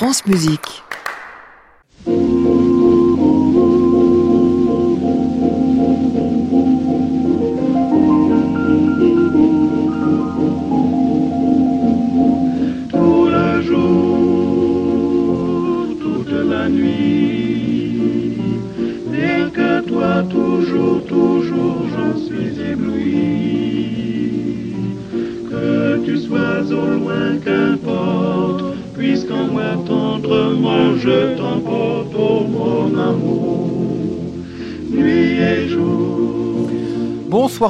France Musique.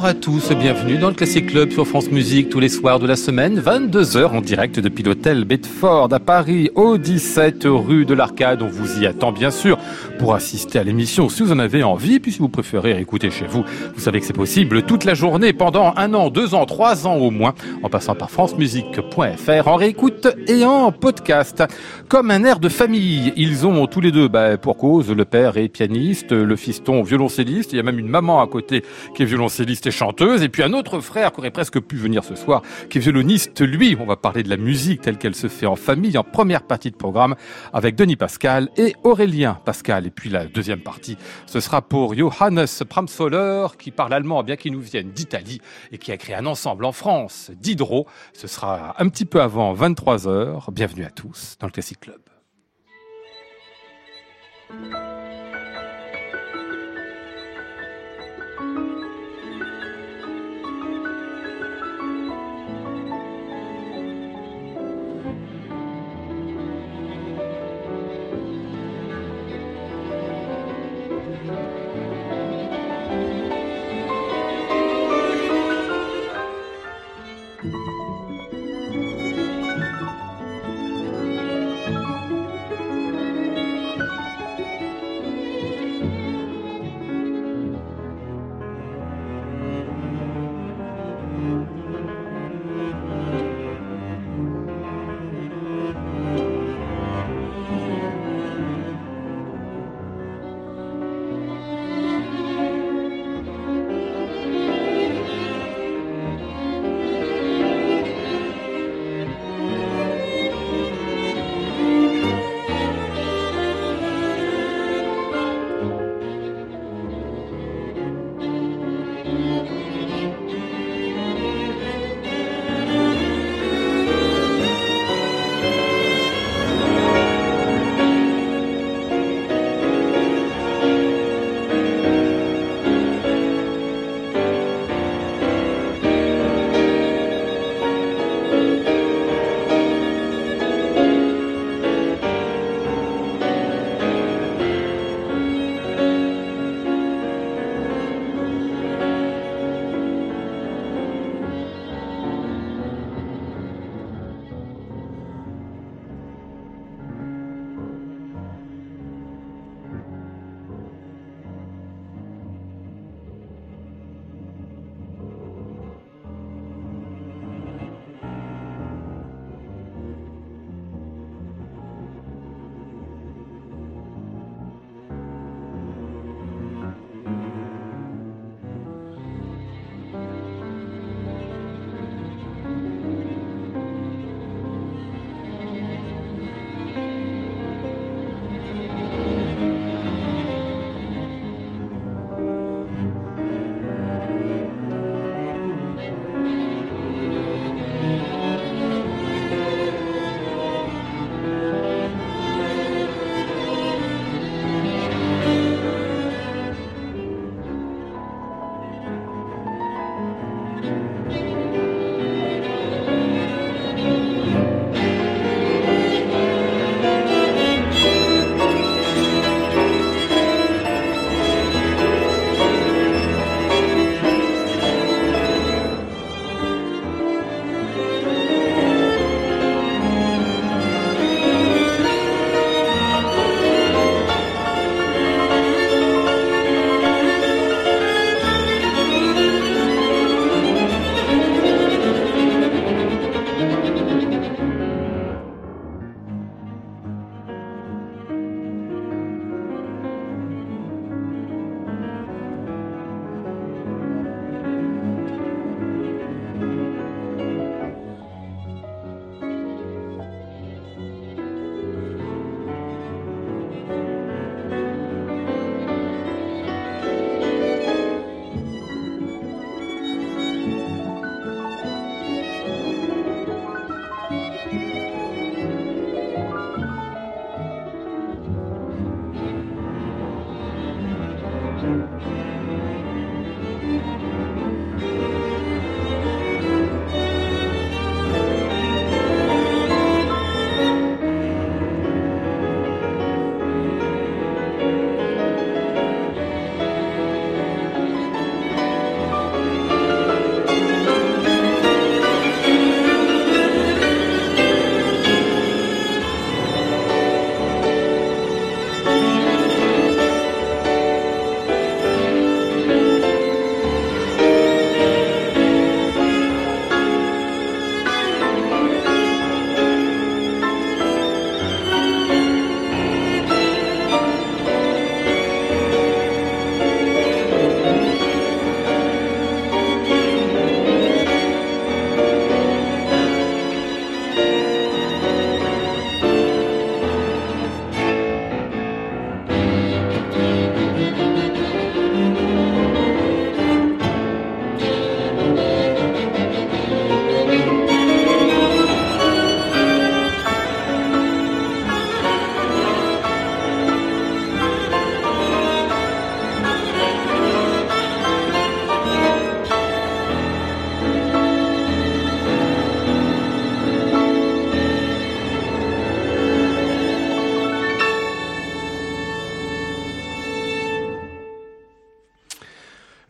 Bonsoir à tous, bienvenue dans le Classic Club sur France Musique tous les soirs de la semaine, 22h en direct depuis l'hôtel Bedford à Paris, au 17 rue de l'Arcade. On vous y attend bien sûr pour assister à l'émission si vous en avez envie, puis si vous préférez écouter chez vous, vous savez que c'est possible toute la journée pendant un an, deux ans, trois ans au moins, en passant par francemusique.fr, en réécoute et en podcast. Comme un air de famille, ils ont tous les deux, bah, pour cause, le père est pianiste, le fiston violoncelliste, il y a même une maman à côté qui est violoncelliste chanteuse, et puis un autre frère qui aurait presque pu venir ce soir, qui est violoniste. Lui, on va parler de la musique telle qu'elle se fait en famille, en première partie de programme, avec Denis Pascal et Aurélien Pascal. Et puis la deuxième partie, ce sera pour Johannes Pramsoller, qui parle allemand, bien qu'il nous vienne d'Italie, et qui a créé un ensemble en France, d'Hydro. Ce sera un petit peu avant 23h. Bienvenue à tous dans le Classic Club.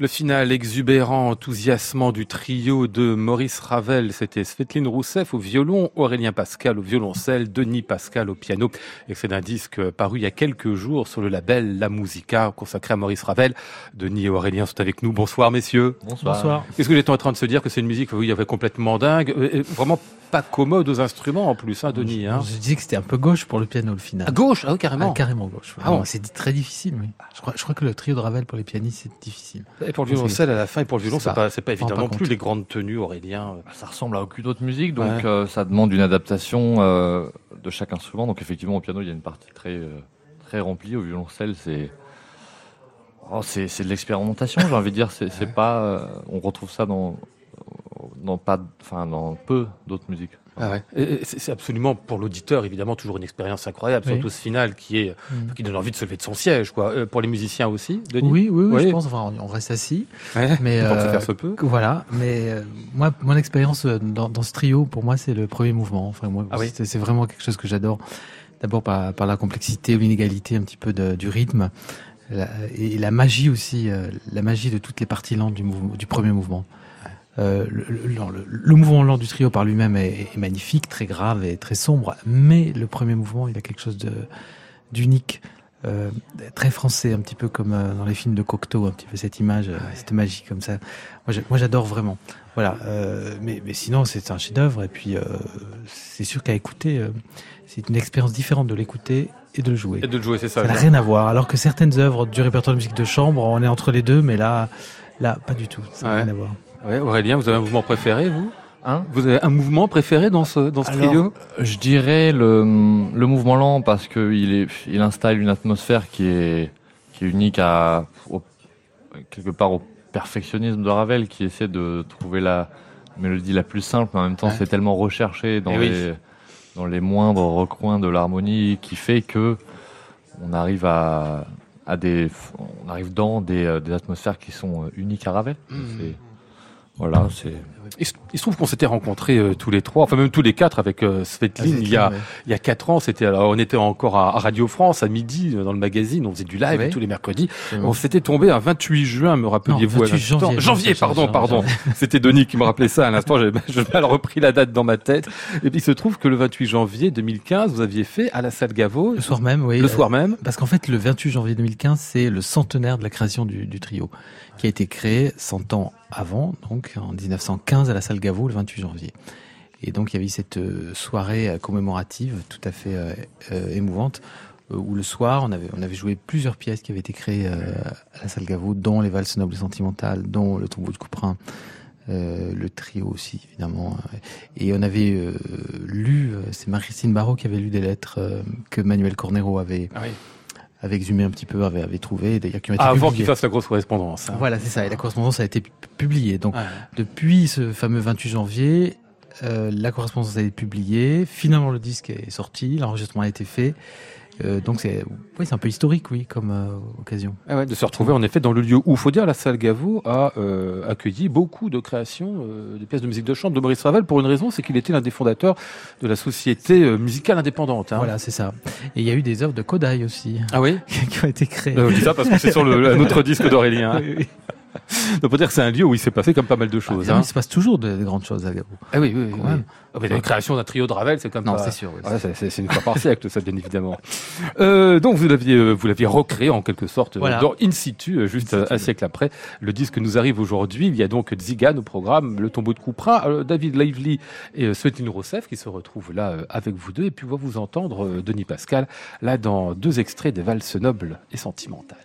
Le final exubérant, enthousiasmant du trio de Maurice Ravel, c'était Svetlin Rousseff au violon, Aurélien Pascal au violoncelle, Denis Pascal au piano. Et c'est un disque paru il y a quelques jours sur le label La Musica, consacré à Maurice Ravel. Denis et Aurélien sont avec nous. Bonsoir, messieurs. Bonsoir. Bonsoir. Qu'est-ce que j'étais en train de se dire que c'est une musique, oui, il y avait complètement dingue, euh, vraiment pas commode aux instruments en plus, hein, Denis. Hein. Je, disais que c'était un peu gauche pour le piano, le final. À gauche, ah, carrément. Ah, carrément gauche. Ah, C'est très difficile, oui. Je crois, je crois que le trio de Ravel pour les pianistes, c'est difficile. Et pour le violoncelle à la fin et pour le violon, c'est pas, pas évident non plus les grandes tenues, Aurélien. Bah, ça ressemble à aucune autre musique, donc euh, ça demande une adaptation euh, de chaque instrument. Donc effectivement, au piano, il y a une partie très euh, très remplie. Au violoncelle, c'est oh, c'est, c'est de l'expérimentation, j'ai envie de dire. C'est, c'est pas, on retrouve ça dans dans pas, enfin dans peu d'autres musiques. Ah c'est absolument pour l'auditeur évidemment toujours une expérience incroyable, surtout ce final qui est mm. qui donne envie de se lever de son siège, quoi. Euh, pour les musiciens aussi, Denis. Oui, oui, oui, je pense. Enfin, on reste assis, mais euh, faire ce peu. Voilà, mais euh, moi, mon expérience euh, dans, dans, ce trio, pour moi, c'est le premier mouvement. Enfin, moi, ah c'est vraiment quelque chose que j'adore. D'abord par, par la complexité ou l'inégalité un petit peu de, du rythme. et la magie aussi, la magie de toutes les parties lentes du premier mouvement. Euh, le, le, le, mouvement lent du trio par lui-même est, est, magnifique, très grave et très sombre, mais le premier mouvement, il a quelque chose de d'unique, euh, très français, un petit peu comme euh, dans les films de Cocteau, un petit peu cette image, euh, cette magie comme ça. Moi, j'adore vraiment. Voilà. Mais, mais, sinon, c'est un chef-d'œuvre et puis c'est sûr qu'à écouter, c'est une expérience différente de l'écouter et de le jouer. Et de le jouer, c'est ça. Ça n'a rien à voir. Alors que certaines œuvres du répertoire de musique de chambre, on est entre les deux, mais là, là, pas du tout. Ça n'a rien à voir. Ouais, Aurélien, vous avez un mouvement préféré, vous? Hein? Vous avez un mouvement préféré dans ce dans ce trio? Je dirais le, le mouvement lent parce que il installe une atmosphère qui est qui est unique à quelque part au perfectionnisme de Ravel qui essaie de trouver la mélodie la plus simple mais en même temps c'est tellement recherché dans eh les dans les moindres recoins de l'harmonie qui fait que on arrive à à des on arrive dans des, euh, des atmosphères qui sont euh, uniques à Ravel. Mmh. Voilà, c'est. Il se trouve qu'on s'était rencontrés euh, tous les trois, enfin même tous les quatre avec euh, Svetlin, il y a il y a quatre ans. C'était alors on était encore à, Radio France à midi euh, dans le magazine, on faisait du live tous les mercredis. On s'était tombé un 28 juin, me rappeliez-vous janvier, janvier, pardon, pardon. C'était Denis qui me rappelait ça à l'instant. J'ai mal repris la date dans ma tête. Et puis il se trouve que le 28 janvier 2015, vous aviez fait à la salle Gaveau. Le soir même, oui. Le soir même. Parce qu'en fait, le 28 janvier 2015, c'est le centenaire de la création du, du trio, qui a été créé 100 ans avant, donc en 1915 à la salle Gaveau, le 28 janvier. Et donc il y avait cette euh, soirée euh, commémorative tout à fait euh, émouvante où le soir on avait on avait joué plusieurs pièces qui avaient été créées à la salle Gaveau, dont les valses nobles et sentimentales, dont le tombeau de Couperin. le trio aussi évidemment et on avait lu c'est Marie-Christine Barrault qui avait lu des lettres que Manuel Cornero avait ah avait exhumé un petit peu, avait, avait trouvé, d'ailleurs qui ont été Avant qu'il fasse la grosse correspondance. Hein. Voilà, c'est ça. Et la correspondance a été publiée. Donc, depuis ce fameux 28 janvier, euh, la correspondance a été publiée. Finalement, le disque est sorti, l'enregistrement a été fait. Euh, donc c'est oui, un peu historique, oui, comme euh, occasion. Ah ouais, de se retrouver en effet dans le lieu où, faut dire, la salle Gaveau a euh, accueilli beaucoup de créations euh, de pièces de musique de chant de Maurice Ravel pour une raison, c'est qu'il était l'un des fondateurs de la société musicale indépendante. Hein. Voilà, c'est ça. Et il y a eu des œuvres de Kodai aussi. Ah oui Qui ont été créées. je dis ça parce que c'est sur le, disque d'Aurélien. Hein. oui, oui. On peut dire que c'est un lieu où il s'est passé comme pas mal de choses. Ah, hein. Il se passe toujours de, de grandes choses à Gabo. Ah oui, oui, oui. Ah, mais la création d'un trio de Ravel, c'est comme non, c'est sûr. Oui, c'est une fois par siècle, ça, bien évidemment. Euh, donc vous l'aviez, euh, vous l'aviez recréé en quelque sorte voilà. dans in situ, euh, juste in situ, un siècle après. Le disque nous arrive aujourd'hui. Il y a donc Zigan au programme, le tombeau de Couperin, euh, David Lively et Svetlin Rousseff qui se retrouvent là avec vous deux. Et puis on va vous entendre Denis Pascal là dans deux extraits des valses nobles et sentimentales.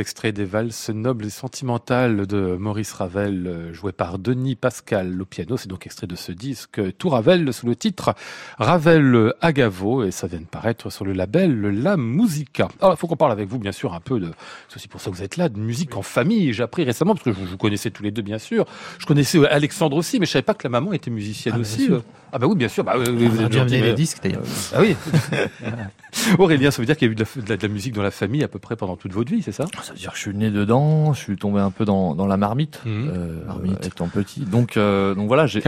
Extraits des valses nobles et sentimentales de Maurice Ravel, euh, joué par Denis Pascal au piano. C'est donc extrait de ce disque Tout Ravel sous le titre Ravel Agavo et ça vient de paraître sur le label La Musica. Alors, il faut qu'on parle avec vous, bien sûr, un peu de, c'est aussi pour ça que vous êtes là, de musique en famille. J'ai appris récemment, parce que vous, vous connaissez tous les deux, bien sûr. Je connaissais Alexandre aussi, mais je savais pas que la maman était musicienne Ah, aussi. sûr. Ah bah oui, bien sûr. Bah, vous, vous On a êtes bien les disques d'ailleurs. ah oui. Aurélien, ça veut dire qu'il y a eu de la, de la- de la musique dans la famille à peu près pendant toute votre vie, c'est ça? Ça veut dire que je suis né dedans, je suis tombé un peu dans, dans la marmite, Mhm. euh, Marmite. étant petit. Donc, euh, donc voilà, j'ai-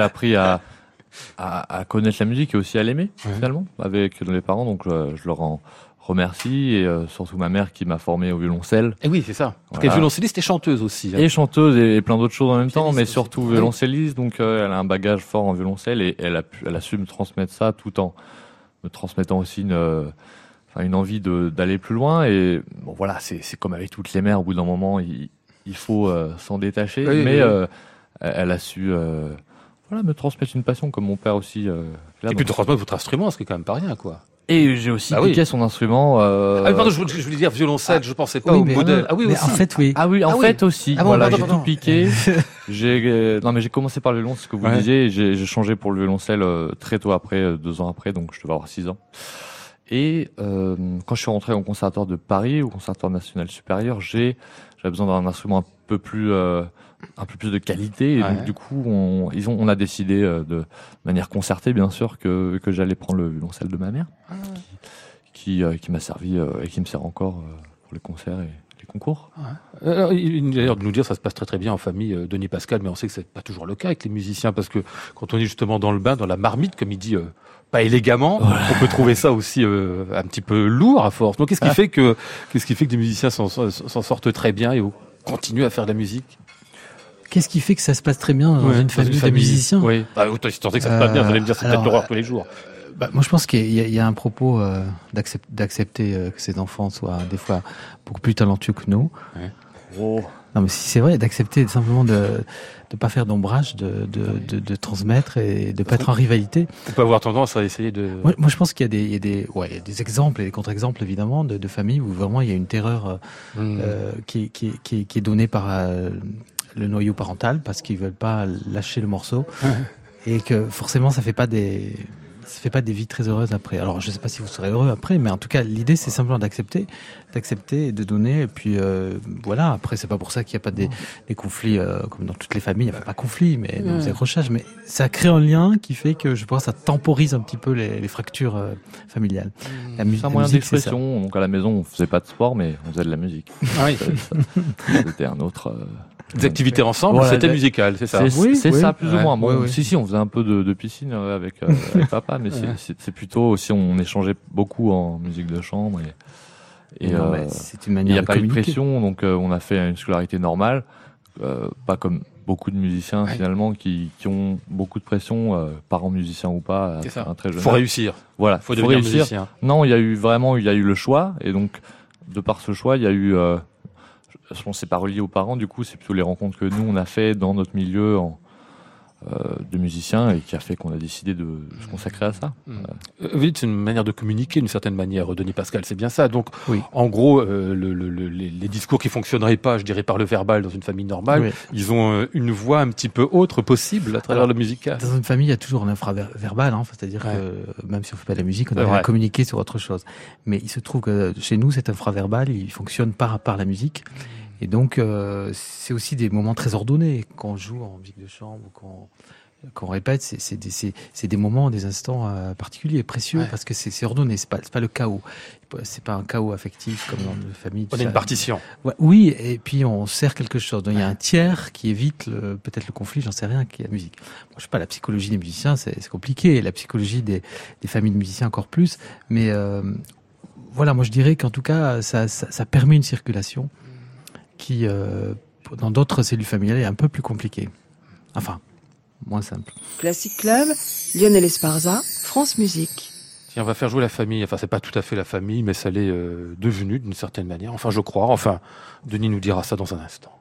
appris à, à, à connaître la musique et aussi à l'aimer finalement avec les parents. Donc euh, je leur en remercie et euh, surtout ma mère qui m'a formé au violoncelle Eh oui, c'est ça. Parce Voilà. qu'elle est violoncelliste et chanteuse aussi. hein. et chanteuse et, et plein d'autres choses en même temps, mais aussi. surtout violoncelliste. Donc elle a un bagage fort en violoncelle et elle a, pu, elle a su me transmettre ça tout en me transmettant aussi une, une envie de- d'aller plus loin. Et bon voilà, c'est c'est comme avec toutes les mères, au bout d'un moment, il, il faut euh, s'en détacher. Oui, mais oui, oui. euh, elle a su euh, voilà, me transmettre une passion comme mon père aussi. euh, Et puis transmettre votre instrument, ce qui est quand même pas rien, quoi. Et j'ai aussi Bah oui. piqué son instrument. euh, Ah, mais pardon, je, voulais- je voulais dire violoncelle, je pensais pas Oui, au modèle. Ah oui, aussi. en fait, oui. Ah oui, en Ah oui. fait aussi. Ah bon, voilà, j'ai tout piqué. j'ai euh, non mais j'ai commencé par le violon, c'est ce que vous Ouais. disiez. j'ai changé pour le violoncelle euh, très tôt après, euh, deux ans après, donc je devais avoir six ans. Et euh, quand je suis rentré au conservatoire de Paris, au conservatoire national supérieur, j'ai j'avais besoin d'un instrument un peu plus euh, un peu plus de qualité. Et Ouais. donc du coup, on, ils ont on a décidé euh, de manière concertée, bien sûr, que que j'allais prendre le violoncelle de ma mère, Ah. qui euh, qui m'a servi euh, et qui me sert encore euh, pour les concerts et les concours. Euh, il- D'ailleurs, de nous dire, ça se passe très très bien en famille, euh, Denis Pascal, mais on sait que c'est pas toujours le cas avec les musiciens, parce que quand on est justement dans le bain, dans la marmite, comme il dit, euh, pas élégamment, on peut trouver ça aussi euh, un petit peu lourd à force. Donc, qu'est-ce qui fait que, qu'est-ce qui fait que des musiciens s'en sortent très bien et continuent à faire de la musique? Qu'est-ce qui fait que ça se passe très bien dans Ouais, une famille de musiciens? Oui. Bah, autant que ça se passe bien, vous allez me dire, c'est peut-être alors, l'horreur tous les jours. Bah, moi, je pense qu'il y, a- il y a un propos euh, d'accept- d'accepter euh, que ces enfants soient des fois beaucoup plus talentueux que nous. Oh. Non, mais si c'est vrai, d'accepter simplement de ne pas faire d'ombrage, de, de, de, de transmettre et de pas être en rivalité. On peut avoir tendance à essayer de. Moi, moi, je pense qu'il y a des, il y a des, ouais, il y a des exemples et des contre-exemples évidemment de, de familles où vraiment il y a une terreur euh, Hmm. euh, qui, qui, qui, qui est donnée par euh, le noyau parental parce qu'ils veulent pas lâcher le morceau et que forcément ça fait pas des ça fait pas des vies très heureuses après. Alors je sais pas si vous serez heureux après, mais en tout cas l'idée c'est simplement d'accepter, d'accepter et de donner. Et puis euh, voilà. Après c'est pas pour ça qu'il n'y a pas des, des conflits euh, comme dans toutes les familles. Il n'y a pas de conflits, mais Ouais. des accrochages. Mais ça crée un lien qui fait que je pense que ça temporise un petit peu les, les fractures euh, familiales. La, mu- C'est un la moyen musique, c'est ça. d'expression. Donc à la maison, on faisait pas de sport, mais on faisait de la musique. Ah oui. C'était un autre. Des activités ensemble, Voilà, c'était musical, c'est ça. C'est Oui, c'est oui. ça plus Ouais. ou moins. Bon, Oui, oui. si si, on faisait un peu de, de piscine euh, avec, euh, avec papa, mais c'est- Ouais. c'est c'est plutôt aussi on échangeait beaucoup en musique de chambre et, et Non, euh, mais c'est une il n'y a de pas eu de pression, donc euh, on a fait une scolarité normale, euh, pas comme beaucoup de musiciens Ouais. finalement qui, qui ont beaucoup de pression, euh, parents musiciens ou pas, ça. à un très jeune Faut réussir. Voilà, Faut faut devenir réussir. musicien. Non, il y a eu vraiment, il y a eu le choix, et donc de par ce choix, il y a eu, euh, je pense, que pas relié aux parents, du coup, c'est plutôt les rencontres que nous on a fait dans notre milieu en, de musiciens et qui a fait qu'on a décidé de se consacrer à ça. Euh, Vous dites c'est une manière de communiquer d'une certaine manière, Denis Pascal, c'est bien ça. Donc, Oui. en gros, euh, le- le- le- les, discours qui fonctionneraient pas, je dirais par le verbal dans une famille normale, Oui. ils ont euh, une voix un petit peu autre possible à travers Alors, le musical. Dans une famille, il y a toujours un infraverbal, hein, c'est-à-dire Ouais. que même si on fait pas de la musique, on vrai. à communiquer sur autre chose. Mais il se trouve que chez nous, cet infraverbal, il fonctionne par par la musique. Et donc, euh, c'est aussi des moments très ordonnés quand on joue en musique de chambre ou quand quand on répète, c'est des, moments, des instants euh, particuliers, précieux, Ouais. parce que c'est ordonné, c'est pas, pas le chaos. C'est pas un chaos affectif comme dans une famille. On a une partition. Ouais, oui, et puis on sert quelque chose. Donc il y a un tiers qui évite peut-être le conflit, j'en sais rien, qui est la musique. Moi, je sais pas, la psychologie des musiciens, c'est c'est compliqué. La psychologie des, des familles de musiciens encore plus. Mais euh, voilà, moi je dirais qu'en tout cas, ça, ça, ça permet une circulation qui, euh, dans d'autres cellules familiales, est un peu plus compliquée. Enfin, moins simple. Classic Club, Lionel Esparza, France Musique. Tiens, on va faire jouer la famille. Enfin, c'est pas tout à fait la famille, mais ça l'est euh, devenu d'une certaine manière. Enfin, je crois. Enfin, Denis nous dira ça dans un instant.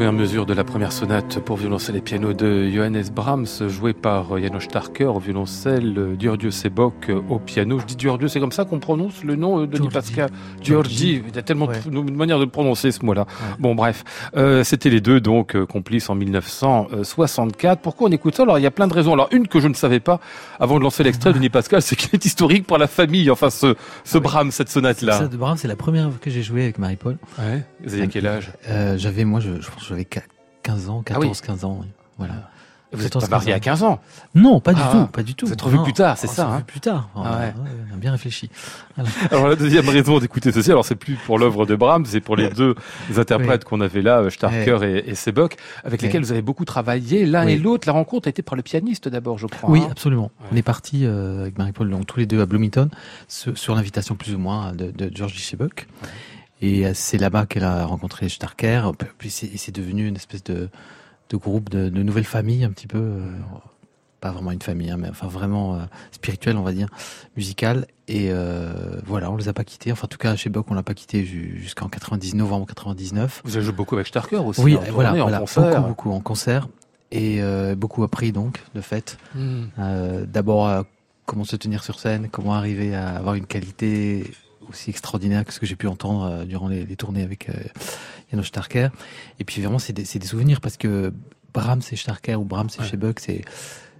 Première mesure de la première sonate pour violoncelle et piano de Johannes Brahms, joué par Janos Starker au violoncelle, Diordio Sebok au piano. Je dis Diordio, c'est comme ça qu'on prononce le nom de Denis Pascal? Giorgi. Il y a tellement de manières de le prononcer ce mot-là. Bon, bref. Euh, C'était les deux, donc, euh, complices en 1964. Pourquoi on écoute ça? Alors, il y a plein de raisons. Alors, une que je ne savais pas avant de lancer l'extrait de Denis Pascal, c'est qu'il est historique pour la famille. Enfin, ce, ce Brahms, cette sonate-là. Ça de Brahms, c'est la première que j'ai joué avec Marie-Paul. Ouais. Vous aviez quel âge? euh, J'avais, moi, je, je pense j'avais 15 ans, 14, 15 ans. Voilà. Vous êtes pas marié à 15 ans Non, pas du Ah. tout, pas du tout. Vous êtes revu plus tard, c'est On ça, hein plus tard. Ah ouais. bien réfléchi. Alors la deuxième raison d'écouter ceci, alors c'est plus pour l'œuvre de Brahms, c'est pour les deux interprètes qu'on avait là, Starker et, et Sebok, avec lesquels vous avez beaucoup travaillé l'un et l'autre. La rencontre a été par le pianiste d'abord, je crois. Oui, hein. absolument. On est parti euh, avec Marie-Paul, donc tous les deux à Bloomington, sur, l'invitation plus ou moins de, de Georgie Shebuk. Et euh, c'est là-bas qu'elle a rencontré Starker. Puis c'est, et c'est devenu une espèce de, de groupe de, de nouvelles familles, un petit peu. euh, pas vraiment une famille, hein, mais enfin vraiment euh, spirituelle, on va dire, musicale. Et euh, voilà, on les a pas quittés. Enfin, en tout cas, chez Buck, on l'a pas quitté ju- jusqu'en 90, novembre 99. Vous avez joué beaucoup avec Starker aussi. Oui, en voilà, tournée, en voilà, concert. beaucoup, beaucoup en concert et beaucoup appris donc, de fait. Hmm. D'abord, comment se tenir sur scène, comment arriver à avoir une qualité aussi extraordinaire que ce que j'ai pu entendre euh, durant les, les tournées avec euh, Janos Starker. Et puis vraiment, c'est des, souvenirs parce que Brahms et Starker ou Brahms et Ouais. Shebuck, c'est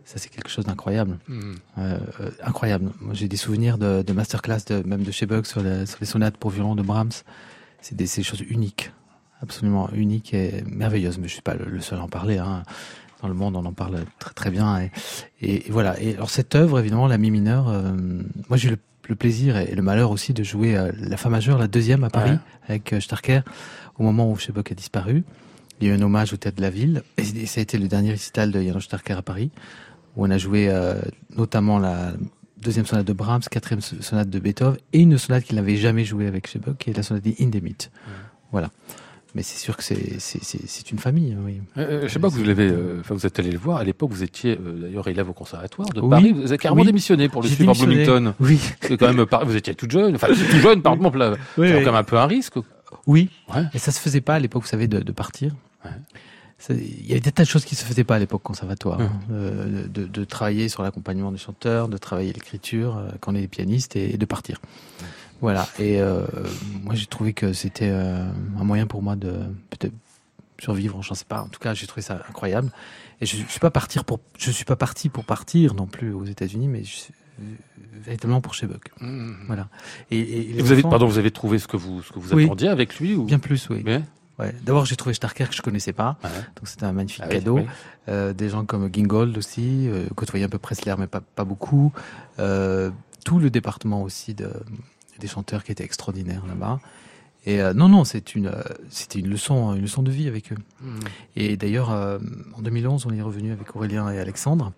ça, c'est quelque chose d'incroyable, Hmm. Euh, euh, incroyable. J'ai des souvenirs de, de masterclass, de, même de Shebuck sur, la- sur les sonates pour violon de Brahms. C'est des, choses uniques, absolument uniques et merveilleuses. Mais je suis pas le, le seul à en parler. Hein. Dans le monde, on en parle très très bien. Et, et, et voilà. Et alors cette œuvre, évidemment, la mi mineure. euh, moi, j'ai eu le, le plaisir et le malheur aussi de jouer euh, la fa majeure, la deuxième à Paris, Ouais. avec euh, Starker, au moment où Shebuck a disparu. Il y a eu un hommage au théâtre de la ville. Et ça a été le dernier récital de Janos Starker à Paris, où on a joué euh, notamment la deuxième sonate de Brahms, quatrième so- sonate de Beethoven, et une sonate qu'il n'avait jamais jouée avec Shebuck, qui est la sonate Indemit. Voilà. Mais c'est sûr que c'est une famille, oui. Euh, je sais pas que vous l'avez, euh, vous êtes allé le voir. À l'époque, vous étiez euh, d'ailleurs élève au conservatoire de Oui. Paris. Vous avez carrément Oui. démissionné pour le suivre à. Bloomington. Oui. Quand même, par- vous étiez toute jeune. Enfin, tout jeune, pardon. là, Oui, c'est quand même un peu un risque. Oui. Ouais. Et ça se faisait pas à l'époque, vous savez, de, de partir. Ouais. Il y avait des tas de choses qui se faisaient pas à l'époque conservatoire. Hein. Euh, de, de travailler sur l'accompagnement des chanteurs, de travailler l'écriture euh, quand on est pianiste et, de partir. Voilà. Et euh, moi, j'ai trouvé que c'était euh, un moyen pour moi de peut-être survivre. Je ne sais pas. En tout cas, j'ai trouvé ça incroyable. Et je, je suis pas partir pour, je suis pas parti pour partir non plus aux États-Unis, mais je euh, véritablement pour chez Buck. Hmm. Voilà. Et, et- et Et vous avez, pardon, vous avez trouvé ce que vous, ce que vous Oui. attendiez avec lui ou? Bien plus, oui. Ouais. D'abord, j'ai trouvé Starker que je connaissais pas, Ouais. donc c'était un magnifique Ah oui, cadeau. oui. Euh, des gens comme Gingold aussi, euh, côtoyé un peu Pressler, mais pas, pas beaucoup. Euh, tout le département aussi de, des chanteurs qui étaient extraordinaires là-bas. Et euh, non, non, c'est une, euh, c'était une leçon, une leçon de vie avec eux. Hmm. Et d'ailleurs, euh, en 2011, on est revenu avec Aurélien et Alexandre.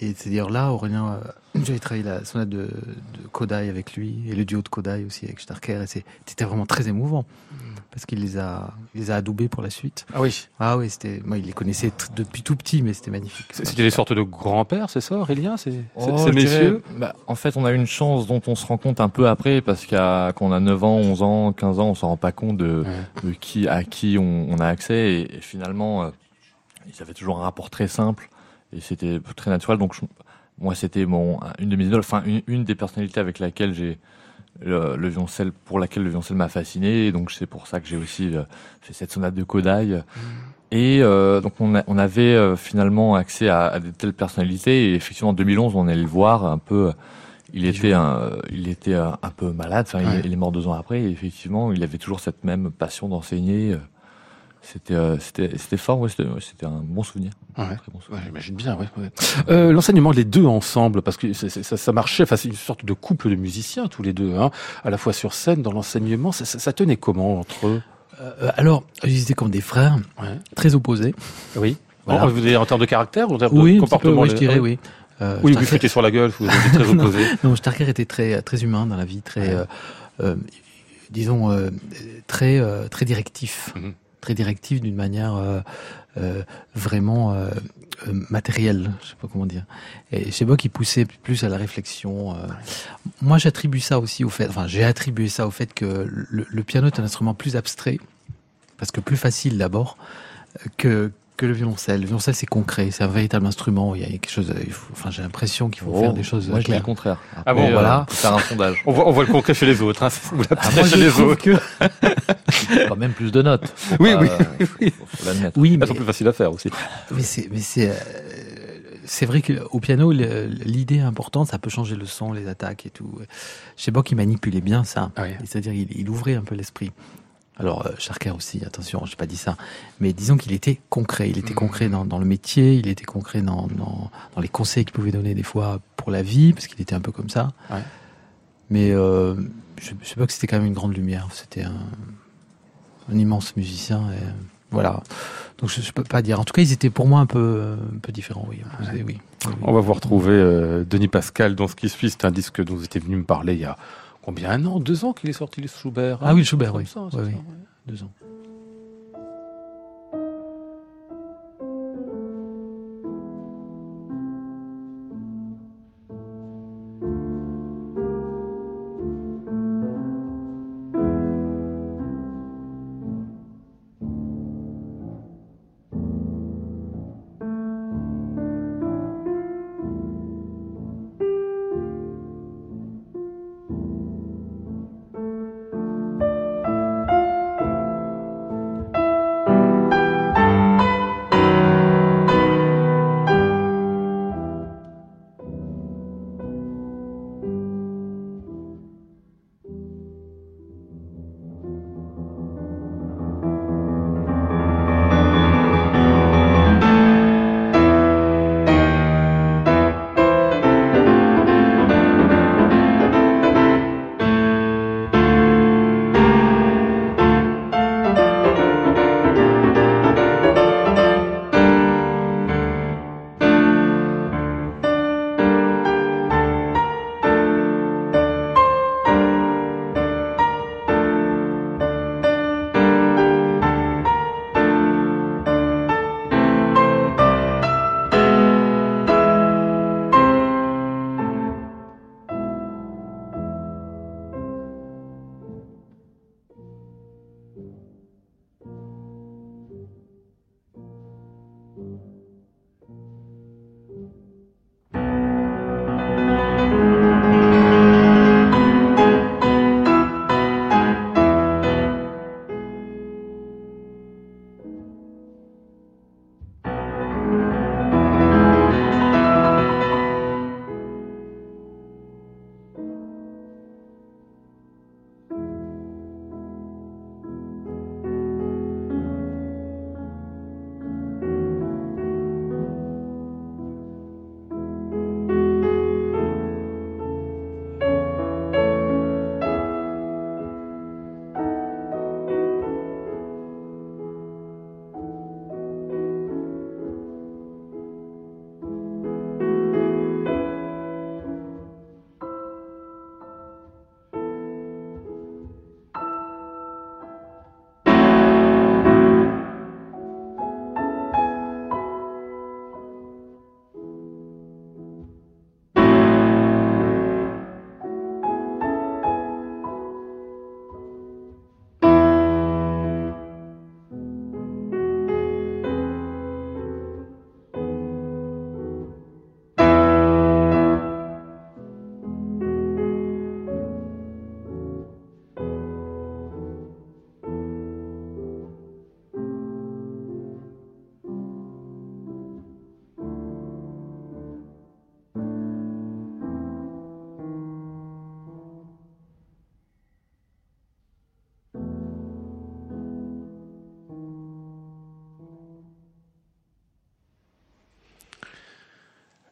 Et c'est d'ailleurs là, Aurélien, euh, j'avais travaillé la sonate de, de Kodai avec lui et le duo de Kodai aussi avec Starker. Et c'était vraiment très émouvant parce qu'il les a, il les a adoubés pour la suite. Ah oui. Ah oui, c'était, moi, il les connaissait t- depuis tout petit, mais c'était magnifique. C'était des sortes de grands-pères, c'est ça, Aurélien? C'est c'est- Oh, ces dirais, messieurs? bah, En fait, on a une chance dont on se rend compte un peu après, parce qu'à quand on a 9 ans, 11 ans, 15 ans, on s'en rend pas compte de, Ouais. de qui à qui on, on a accès. Et, et finalement, euh, ils avaient toujours un rapport très simple et c'était très naturel. Donc, je- moi, c'était mon une de mes idoles, enfin une, une des personnalités avec laquelle j'ai le, le violoncelle pour laquelle le violoncelle m'a fasciné. Et donc, c'est pour ça que j'ai aussi euh, fait cette sonate de Kodai. Et euh, donc, on, a- on avait euh, finalement accès à, à de telles personnalités. Et effectivement, en 2011, on allait le voir un peu. Il était un, il était un, un peu malade. Enfin, il- il, est mort deux ans après. Et effectivement, il avait toujours cette même passion d'enseigner. C'était, euh, c'était, c'était fort. Ouais, c'était, un bon souvenir. Ouais. Très bon souvenir. Ouais, j'imagine bien, ouais. ouais. Euh, L'enseignement, les deux ensemble, parce que ça, ça marchait, enfin, c'est une sorte de couple de musiciens, tous les deux, hein, à la fois sur scène, dans l'enseignement, ça, ça- ça tenait comment entre eux? Euh, alors, ils étaient comme des frères, ouais. très opposés. Oui. Voilà. Vous avez en termes de caractère ou en termes Oui, de peu, comportement oui, je dirais, oui. Euh, Oui, vous Starker- foutez sur la gueule, vous êtes très Non. opposés. Non, Starker était très très humain dans la vie, très, Ouais. euh, euh, disons, euh, très euh, très directif, Mhm. Très directif d'une manière euh, euh, vraiment euh, matérielle, je sais pas comment dire. Et chez Bock, il poussait plus à la réflexion. Moi, j'attribue ça aussi au fait, enfin, j'ai attribué ça au fait que le piano est un instrument plus abstrait, parce que plus facile d'abord. que que le violoncelle. Le violoncelle, c'est concret, c'est un véritable instrument. Il y a quelque chose. Il faut, enfin, j'ai l'impression qu'il faut faire des choses. Moi, je dis le contraire. ah bon, voilà. faire un sondage. On voit, on voit le concret chez les autres. Hein. Ou la ah, moi, chez les autres. Que... quand même plus de notes. Oui, oui, oui. oui, mais... Elles sont plus faciles à faire aussi. Mais c'est, mais c'est. Euh, c'est vrai qu'au piano, l'idée importante, ça peut changer le son, les attaques et tout. Chez Bock, il manipulait bien ça. Ah C'est-à-dire, il, il, ouvrait un peu l'esprit. Alors, euh, Charker aussi, attention, j'ai pas dit ça. Mais disons qu'il était concret. Il était concret dans, dans, le métier, il était concret dans, dans, dans les conseils qu'il pouvait donner des fois pour la vie, parce qu'il était un peu comme ça. Ouais. Mais euh, je, je sais pas que c'était quand même une grande lumière. C'était un, un, immense musicien. Et, voilà. Donc je, ne peux pas dire. En tout cas, ils étaient pour moi un peu, un peu différents. Oui. oui, oui. On va vous retrouver euh, Denis Pascal dans ce qui suit. C'est un disque dont vous étiez venu me parler il y a combien Un an Deux ans qu'il est sorti, le Schubert Ah oui, le Schubert, oui. Ça, oui, oui. Deux ans.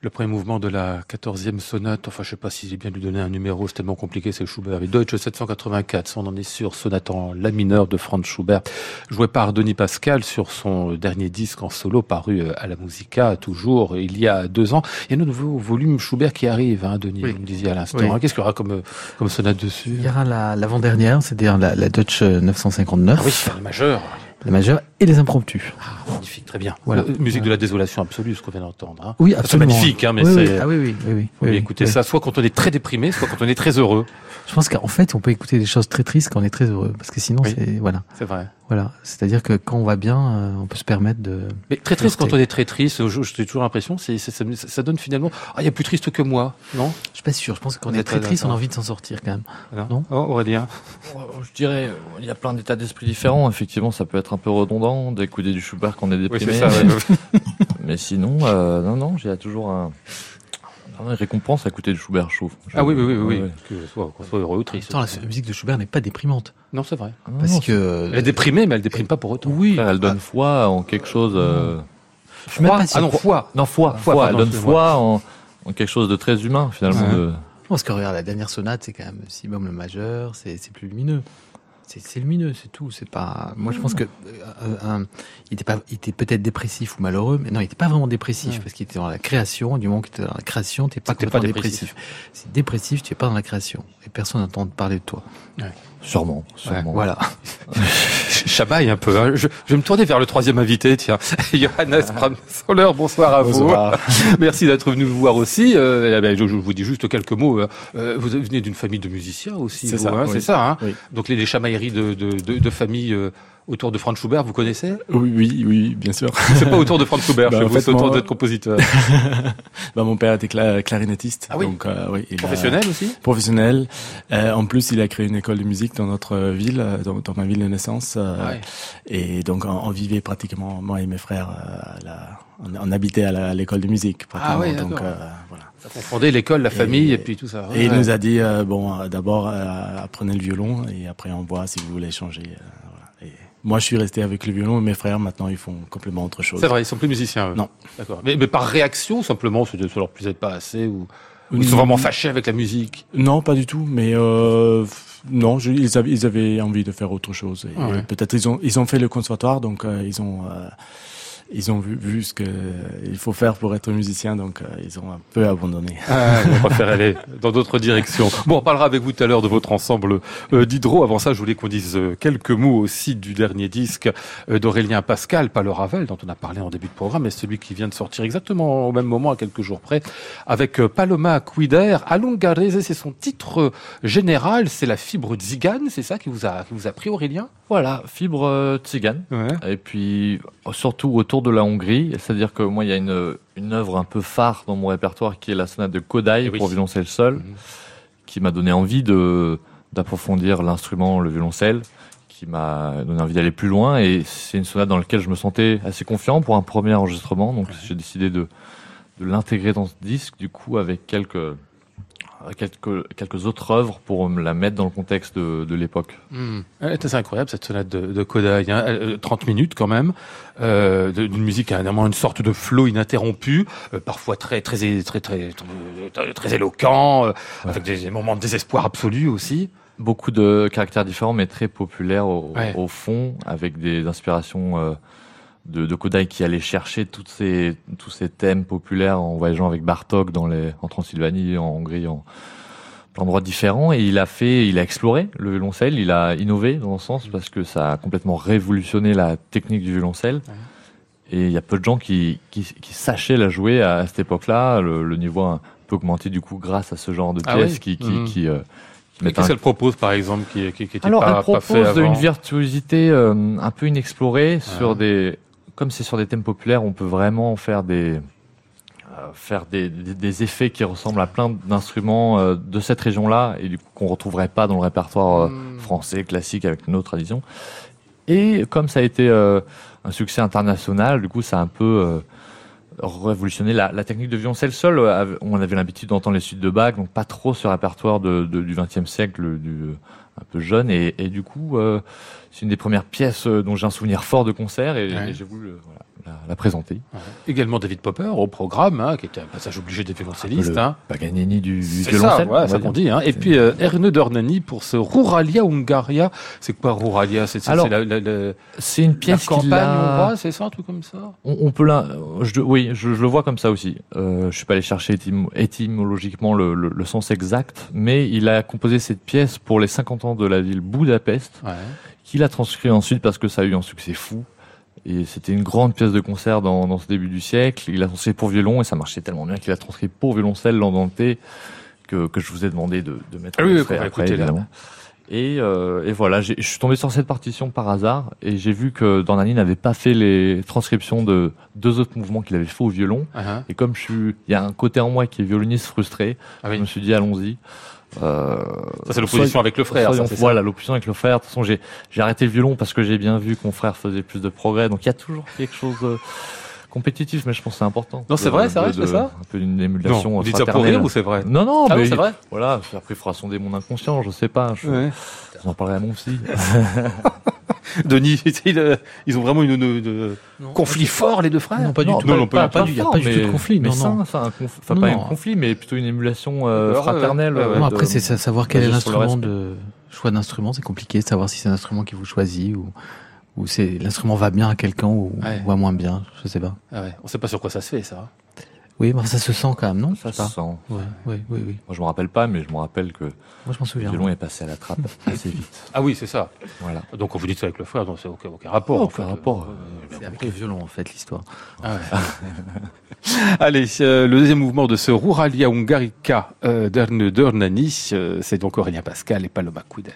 Le premier mouvement de la quatorzième sonate, enfin je sais pas si j'ai bien lui donné un numéro, c'est tellement compliqué, c'est Schubert. Et Deutsche 784, on en est sûr, sonate en la mineur de Franz Schubert, joué par Denis Pascal sur son dernier disque en solo paru euh, à la Musica, toujours il y a deux ans. Il y a un nouveau volume Schubert qui arrive, hein, Denis, vous me disiez à l'instant. Hein. Qu'est-ce qu'il y aura comme, comme sonate dessus? Il y aura l'avant-dernière, c'est-à-dire la, la Deutsche 959. Ah oui, la majeure. La majeure et les impromptus. Ah, magnifique, très bien. Voilà. Euh, musique de la désolation absolue, ce qu'on vient d'entendre. Hein. Oui, C'est absolument. magnifique, hein, mais Oui, oui. c'est. Ah oui, oui, oui, oui. Oui, oui, écoutez oui. ça, soit quand on est très déprimé, soit quand on est très heureux. Je pense qu'en fait, on peut écouter des choses très tristes quand on est très heureux, parce que sinon, Oui. c'est voilà, C'est vrai. voilà. C'est-à-dire que quand on va bien, euh, on peut se permettre de. Mais très triste, quand on est très triste, je- j'ai toujours l'impression, c'est, c'est- ça, ça donne finalement, ah, il y a plus triste que moi, non? Je suis pas sûr. Je pense que quand on est très triste, on a envie de s'en sortir quand même. Non? Oh, Aurélien. Je dirais, euh, il y a plein d'états d'esprit différents. Effectivement, ça peut être un peu redondant d'écouter du Schubert quand on est Oui, déprimé. ça. Mais sinon, euh, non, non, j'ai toujours un, une récompense à écouter du Schubert, je trouve. Ah oui, oui, oui, oui. Que soit, qu'on soit heureux ou triste. Attends, la musique de Schubert n'est pas déprimante, Non, c'est vrai. Ah parce non, que Elle est déprimée, mais elle déprime pas pour autant. oui, elle donne foi en quelque chose. euh, je suis même Foi pas. Ah non, foi. Non, foi, Foi, foi. pardon, elle donne foi en, en quelque chose de très humain finalement. Ouais. de- Parce que regarde, la dernière sonate, c'est quand même si bémol majeur, c'est c'est plus lumineux. C'est c'est lumineux, c'est tout. C'est pas. Moi, je pense que euh, un- il était pas, il était peut-être dépressif ou malheureux, mais non, il était pas vraiment dépressif Ouais. parce qu'il était dans la création. Du moment qu'il était dans la création, t'es pas complètement pas dépressif. Si dépressif, tu es pas dans la création et personne n'entend parler de toi. Sûrement, sûrement. Voilà. Chabaille un peu. hein. Je, je vais me tourner vers le troisième invité, tiens. Johannes Bramsoller, bonsoir à vous. Merci d'être venu nous voir aussi. Euh, eh ben, je, vous dis juste quelques mots. euh, euh, vous venez d'une famille de musiciens aussi, C'est vous, ça, hein, oui. ça. Hein Oui. Donc les, les chamailleries de, de, de, de famille euh, autour de Franz Schubert, vous connaissez Oui, oui, oui, bien sûr. C'est pas autour de Franz Schubert, Bah, vous, c'est autour d'être compositeur. bah, mon père était cla- clarinettiste. Ah oui. donc, euh, oui, il a- Professionnel aussi Professionnel. Euh, en plus, il a créé une école de musique dans notre ville, euh, dans, dans ma ville de naissance. euh, Ah ouais. Et donc, on, on vivait pratiquement, moi et mes frères, à la- on, on habitait à l'école de musique. pratiquement. Ah ouais, donc, voilà. Ça confondait l'école, la famille et puis tout ça. Et il Ouais. nous a dit, bon, d'abord, apprenez le violon et après on voit si vous voulez changer. Euh, moi, je suis resté avec le violon et mes frères, maintenant, ils font complètement autre chose. C'est vrai, ils sont plus musiciens. eux. Non. D'accord. Mais, mais par réaction, simplement, ça ne leur plaisait pas assez ou, ou ils sont vraiment fâchés avec la musique? Non, pas du tout, mais euh, non, je- ils, avaient, ils avaient envie de faire autre chose. Ah ouais. Peut-être ils ont ils ont fait le conservatoire, donc euh, ils ont euh, ils ont vu, vu ce que il faut faire pour être musicien, donc euh, ils ont un peu abandonné. Ah, on préfère aller dans d'autres directions. Bon, on parlera avec vous tout à l'heure de votre ensemble euh, d'hydro. Avant ça, je voulais qu'on dise euh, quelques mots aussi du dernier disque euh, d'Aurélien Pascal, pas le Ravel, dont on a parlé en début de programme, mais celui qui vient de sortir exactement au même moment, à quelques jours près, avec euh, Paloma Cuider. Alungarese, c'est son titre général, c'est la fibre zigane, c'est ça qui vous a, qui vous a pris, Aurélien? Voilà, fibre euh, tzigane. Ouais. Et puis surtout autour de la Hongrie, c'est-à-dire que moi il y a une une œuvre un peu phare dans mon répertoire qui est la sonate de Kodai Eh oui. pour violoncelle seul, Mhm. qui m'a donné envie de d'approfondir l'instrument, le violoncelle, qui m'a donné envie d'aller plus loin. Et c'est une sonate dans laquelle je me sentais assez confiant pour un premier enregistrement, donc j'ai décidé de de l'intégrer dans ce disque, du coup avec quelques quelques quelques autres œuvres pour me la mettre dans le contexte de, de l'époque. Était assez incroyable cette sonate de, de Kodai, hein. Euh, 30 minutes quand même, euh, d'une musique qui a vraiment une sorte de flow ininterrompu, euh, parfois très très très très très, éloquent, euh, avec des moments de désespoir absolu aussi. beaucoup de caractères différents, mais très populaires au, Ouais. au fond, avec des inspirations euh, de, de Kodai qui allait chercher toutes ces, tous ces thèmes populaires en voyageant avec Bartok dans les, en Transylvanie, en Hongrie, en plein d'endroits différents. Et il a fait, il a exploré le violoncelle, il a innové dans ce sens parce que ça a complètement révolutionné la technique du violoncelle. Et il y a peu de gens qui, qui, qui sachaient la jouer à, à cette époque-là. Le, le niveau a un peu augmenté du coup grâce à ce genre de Ah pièces oui qui, qui, Mhm. qui, euh, qu'est-ce qu'elle propose par exemple qui, qui, qui était alors, pas, elle pas propose fait avant une virtuosité euh, un peu inexplorée sur des, comme c'est sur des thèmes populaires, on peut vraiment faire des, euh, faire des, des, des effets qui ressemblent à plein d'instruments euh, de cette région-là et qu'on retrouverait pas dans le répertoire euh, Hmm. français classique avec nos traditions. Et comme ça a été euh, un succès international, du coup, ça a un peu révolutionné la, la technique de violoncelle seul. On avait l'habitude d'entendre les suites de Bach, donc pas trop ce répertoire de, de- du XXe siècle, du, un peu jeune. Et, et du coup, c'est une des premières pièces euh, dont j'ai un souvenir fort de concert et, Ouais. et j'ai voulu voilà, la, la présenter. Ouais. Également David Popper au programme, hein, qui était un passage obligé des violoncellistes. Hein. Paganini du, du C'est violoncelle. va ça qu'on dit. Hein. Et puis euh, Erne Dornani pour ce Ruralia Hungaria. C'est quoi Ruralia? C'est une pièce campagne l'a- hongroise, c'est ça, un truc comme ça? On, on peut la, je, oui, je, je le vois comme ça aussi. Euh, je suis pas allé chercher étym- étymologiquement le, le- le sens exact, mais il a composé cette pièce pour les 50 ans de la ville Budapest, Ouais. Qu'il a transcrit ensuite parce que ça a eu un succès fou Et c'était une grande pièce de concert dans, dans ce début du siècle. Il a transcrit pour violon et ça marchait tellement bien qu'il a transcrit pour violoncelle l'Andante que, que je vous ai demandé de, de mettre Ah oui, après, écouter, évidemment. Et, euh, et voilà, je suis tombé sur cette partition par hasard et j'ai vu que Dornani n'avait pas fait les transcriptions de deux autres mouvements qu'il avait fait au violon. Ah, ah. Et comme je suis, il y a un côté en moi qui est violoniste frustré, Ah oui. je me suis dit allons-y. Euh, Ça, c'est l'opposition avec le frère, ça, soyons- c'est ça voilà, l'opposition avec le frère. De toute façon, j'ai j'ai arrêté le violon parce que j'ai bien vu que mon frère faisait plus de progrès. Donc il y a toujours quelque chose de compétitif, mais je pense que c'est important. Non, c'est vrai, c'est vrai, c'est ça Un peu d'une émulation Non, vous dites ça pour rire ou c'est vrai Non, non, Ah mais oui, c'est vrai voilà. Après, il faudra sonder mon inconscient, je sais pas. Je, Ouais. J'en parlerai à mon psy. Denis, euh, ils ont vraiment une, une- une- Non, conflit fort, les deux frères Non, pas du Non, tout. non, non, pas- pas, du, fort, pas du tout de mais- conflit. Mais Non, ça, non. ça, un conf- enfin Non, pas non. un conflit, mais plutôt une émulation euh, ouais, fraternelle. ouais, ouais. euh, Non, après, c'est sa- savoir quel est l'instrument de choix d'instrument. C'est compliqué de savoir si c'est un instrument qui vous choisit ou, ou c'est l'instrument va bien à quelqu'un ou, Ouais. ou à moins bien. Je sais pas. Ah ouais, on sait pas sur quoi ça se fait, ça. Oui, mais ça se sent quand même, non Ça se sent. Ouais, oui, oui, oui. Moi, je me rappelle pas, mais je me rappelle que Moi, je m'en le souviens. violon est passé à la trappe assez vite. Ah oui, c'est ça. Voilà. Donc, on vous dit ça avec le frère, donc c'est aucun, aucun rapport. Oh, en fait. aucun rapport. Euh, C'est avec le violon, en fait, l'histoire. Ah ouais. Allez, euh, le deuxième mouvement de ce Ruralia Hungarica euh, d'Erne Dörnani, euh, c'est donc Aurélien Pascal et Paloma Couder.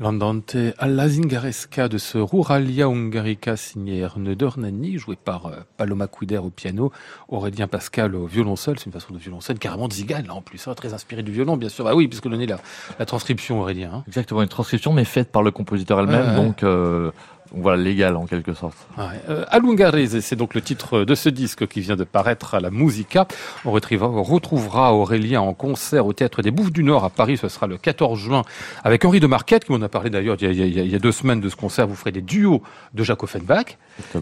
L'andante alla zingaresca de ce Ruralia Hungarica signé Erne Dörnani, joué par euh, Paloma Couder au piano, Aurélien Pascal au violoncelle. C'est une façon de violoncelle carrément zigane, là, en plus, hein, très inspiré du violon, bien sûr. Ah oui, puisque l'on est la, la transcription, Aurélien. hein. Exactement, une transcription, mais faite par le compositeur elle-même. Donc, euh, voilà, légal en quelque sorte. Ouais. Euh, c'est donc le titre de ce disque qui vient de paraître à la Musica. On retrouvera Aurélien en concert au Théâtre des Bouffes du Nord à Paris. Ce sera le 14 juin avec Henri de Marquette, qui m'en a parlé d'ailleurs il, il, y a deux semaines de ce concert. Vous ferez des duos de Jacques Offenbach.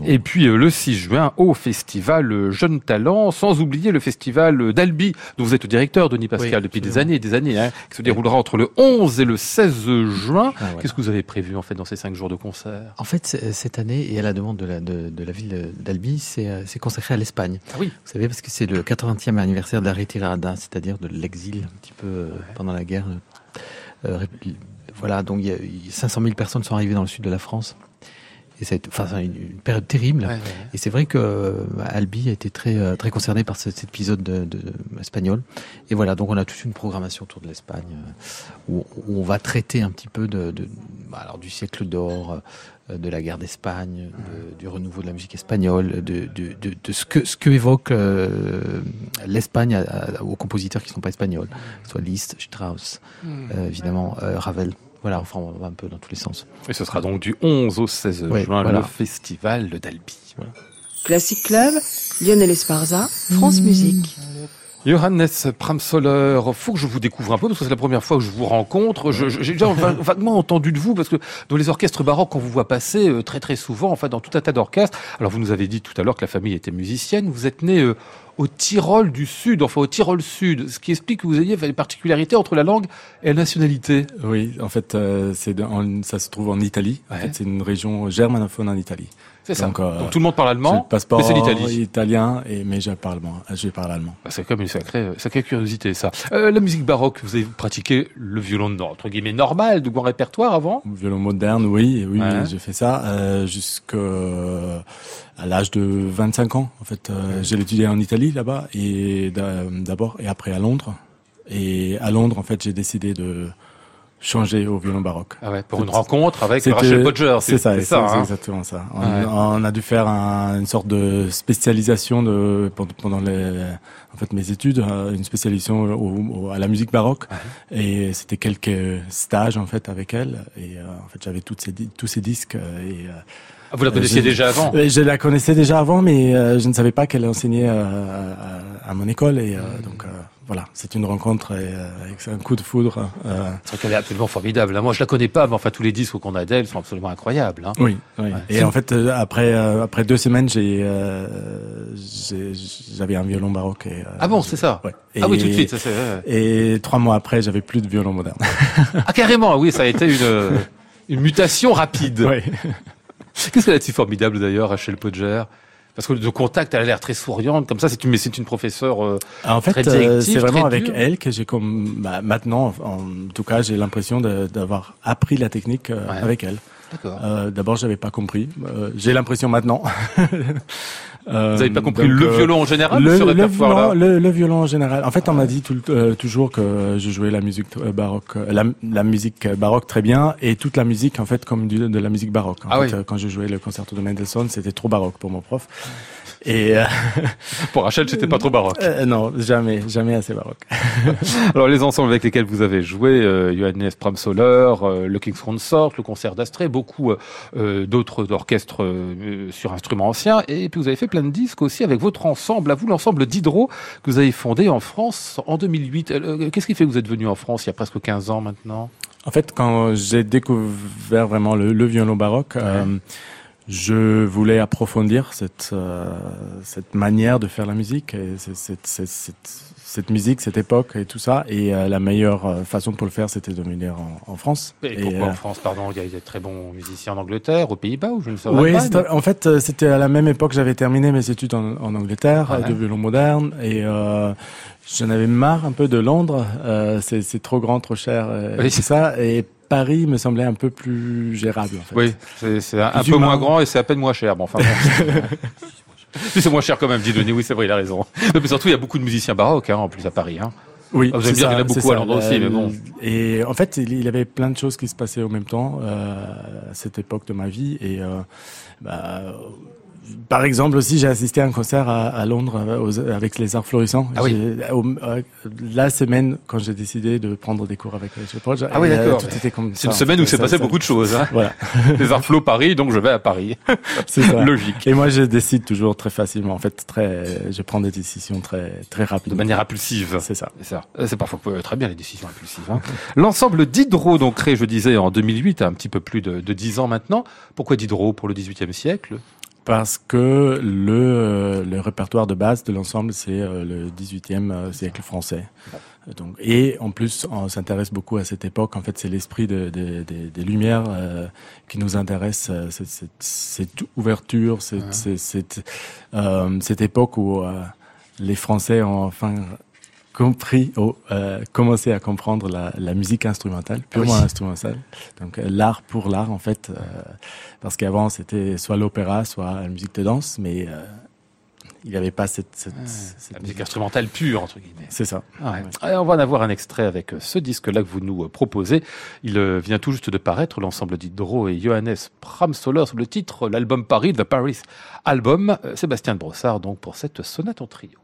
Et puis euh, le 6 juin au festival Jeunes Talents, sans oublier le festival d'Albi, dont vous êtes le directeur, Denis Pascal, depuis des années et des années, hein, qui se déroulera entre le 11 et le 16 juin. Ah, Qu'est-ce que vous avez prévu en fait dans ces cinq jours de concert? En fait, cette année, et à la demande de la, de, la ville d'Albi, c'est consacré à l'Espagne. Ah oui. Vous savez, parce que c'est le 80e anniversaire de la retirada, c'est-à-dire de l'exil un petit peu euh, pendant la guerre. Euh, voilà, donc il y a, 500 000 personnes sont arrivées dans le sud de la France. Et c'est enfin, une, une, période terrible. Et c'est vrai que euh, Albi a été très euh, très concerné par cet épisode de, de, espagnol. Et voilà, donc on a toute une programmation autour de l'Espagne euh, où, on va traiter un petit peu de, de bah, alors du siècle d'or, de la guerre d'Espagne, du renouveau de la musique espagnole, de, de, de, ce que ce que évoque l'Espagne aux compositeurs qui ne sont pas espagnols, soit Liszt, Strauss, hmm. évidemment Ravel. Voilà, enfin, on va un peu dans tous les sens. Et ce sera donc du 11 au 16 juin, le festival d'Albi. Classic Club, Lionel Esparza, France Musique. Johannes Pramsoller, faut que je vous découvre un peu parce que c'est la première fois que je vous rencontre. J'ai déjà vaguement entendu de vous parce que dans les orchestres baroques, on vous voit passer euh, très très souvent, enfin dans tout un tas d'orchestres. Alors vous nous avez dit tout à l'heure que la famille était musicienne. Vous êtes né euh, au Tyrol du Sud, enfin au Tyrol Sud, ce qui explique que vous ayez des particularités entre la langue et la nationalité. Oui, en fait, euh, c'est ça se trouve en Italie. En fait, c'est une région germanophone en Italie. C'est ça. Donc, euh, tout le monde parle allemand, passeport mais c'est l'Italie. italien, et, mais je parle allemand. Je parle allemand. Bah, c'est comme une sacrée, sacrée curiosité, ça. Euh, la musique baroque, vous avez pratiqué le violon, entre guillemets, normal, de grand répertoire avant? Le violon moderne, oui, oui, j'ai fait ça euh, jusqu'à l'âge de 25 ans. En fait, euh, j'ai étudié en Italie là-bas, et d'abord, et après à Londres. Et à Londres, en fait, j'ai décidé de changer au violon baroque. Ah ouais, pour une rencontre avec Rachel Bodger. C'est ça, c'est hein. exactement ça. On, a dû faire une sorte de spécialisation de, pendant les, en fait, mes études, euh, une spécialisation à la musique baroque. Et c'était quelques stages en fait avec elle. Et euh, en fait, j'avais ces, tous ces disques. Euh, et, ah, vous la connaissiez déjà avant Je la connaissais déjà avant, mais je ne savais pas qu'elle enseignait à, mon école. Et donc voilà, c'est une rencontre euh, avec un coup de foudre. Euh. C'est vrai qu'elle est absolument formidable. Hein. Moi, je la connais pas, mais enfin tous les disques qu'on a d'elle sont absolument incroyables. Hein. Oui, oui. Et en fait, euh, après après deux semaines, j'ai j'avais un violon baroque. Et, ah bon, c'est ça. Ouais. ah oui, tout de suite. Ça, et trois mois après, j'avais plus de violon moderne. ah carrément, oui, ça a été une une mutation rapide. Oui. Qu'est-ce qu'elle a de si formidable d'ailleurs, Rachel Podger? Parce que de contact, elle a l'air très souriante, comme ça. C'est une, mais c'est une professeure euh, En fait, euh, c'est vraiment avec elle que j'ai comme bah, maintenant, en tout cas, j'ai l'impression d'avoir appris la technique euh, avec elle. Euh, D'abord, j'avais pas compris. Euh, j'ai l'impression maintenant. Vous n'avez pas compris le violon en général le, le, violon, le, le, violon en général. En fait, on m'a dit tout, toujours que je jouais la musique baroque, la, la, musique baroque très bien et toute la musique en fait comme du, de la musique baroque. En ah fait, quand je jouais le concerto de Mendelssohn, c'était trop baroque pour mon prof. Et euh... pour Rachel, c'était pas trop baroque. Euh, non, jamais, jamais assez baroque. Alors les ensembles avec lesquels vous avez joué, euh, Johannes Pramsoller, euh, le King's Consort, le concert d'Astrée, beaucoup euh, d'autres orchestres sur instruments anciens, et puis vous avez fait plein de disques aussi avec votre ensemble, à vous l'ensemble d'Hydro que vous avez fondé en France en 2008. Qu'est-ce qui fait que vous êtes venu en France il y a presque 15 ans maintenant? En fait, quand j'ai découvert vraiment le, le violon baroque. Je voulais approfondir cette euh, cette manière de faire la musique, et cette, cette, cette, cette, musique, cette époque et tout ça. Et euh, la meilleure euh, façon pour le faire, c'était de venir en, en France. Et, pourquoi en France Pardon, il y a des très bons musiciens en Angleterre, aux Pays-Bas ou je ne sais pas. Oui, en fait, c'était à la même époque. J'avais terminé mes études en, en Angleterre ah de violon moderne et J'en avais marre un peu de Londres. c'est trop grand, trop cher. oui. C'est ça. Et Paris me semblait un peu plus gérable. En fait. Oui, c'est un, peu moins grand et c'est à peine moins cher. Bon, enfin. c'est moins cher quand même, dit Denis. Oui, c'est vrai, il a raison. Mais surtout, il y a beaucoup de musiciens baroques hein, en plus à Paris. Hein. Oui, ah, vous allez dire qu'il y en a beaucoup à Londres aussi, mais bon. Et en fait, il y avait plein de choses qui se passaient au même temps euh, à cette époque de ma vie et euh, bah, par exemple aussi, j'ai assisté à un concert à, à Londres euh, avec les arts florissants. Ah oui. Euh, la semaine, quand j'ai décidé de prendre des cours avec les Paul, ah oui, d'accord. Tout était comme C'est une semaine où s'est passé beaucoup de choses. Hein. Voilà. les arts flots Paris, donc je vais à Paris. C'est ça. Logique. Et moi, je décide toujours très facilement. En fait, très, je prends des décisions très, très rapidement. De manière impulsive. C'est ça. C'est ça. C'est parfois très bien les décisions impulsives. Hein. L'ensemble d'Hydro, donc créé, je disais, en 2008, un petit peu plus de, de 10 ans maintenant. Pourquoi d'Hydro pour le 18e siècle? Parce que le, le répertoire de base de l'ensemble, c'est euh, le 18e euh, siècle français. Donc, et en plus, on s'intéresse beaucoup à cette époque. En fait, c'est l'esprit de, de, de, des Lumières euh, qui nous intéresse, cette, cette, cette ouverture, cette, cette, euh, cette époque où les Français ont enfin compris, oh, euh, commencé à comprendre la, la musique instrumentale, purement oui. instrumentale. Donc euh, l'art pour l'art en fait, euh, parce qu'avant c'était soit l'opéra, soit la musique de danse, mais euh, il n'y avait pas cette, cette la musique instrumentale pure entre guillemets. C'est ça. Ah ouais. On va en avoir un extrait avec ce disque-là que vous nous proposez. Il vient tout juste de paraître, l'ensemble d'Hydro et Johannes Pramsoller, sous le titre L'album Paris, The Paris Album. Sébastien de Brossard, donc, pour cette sonate en trio.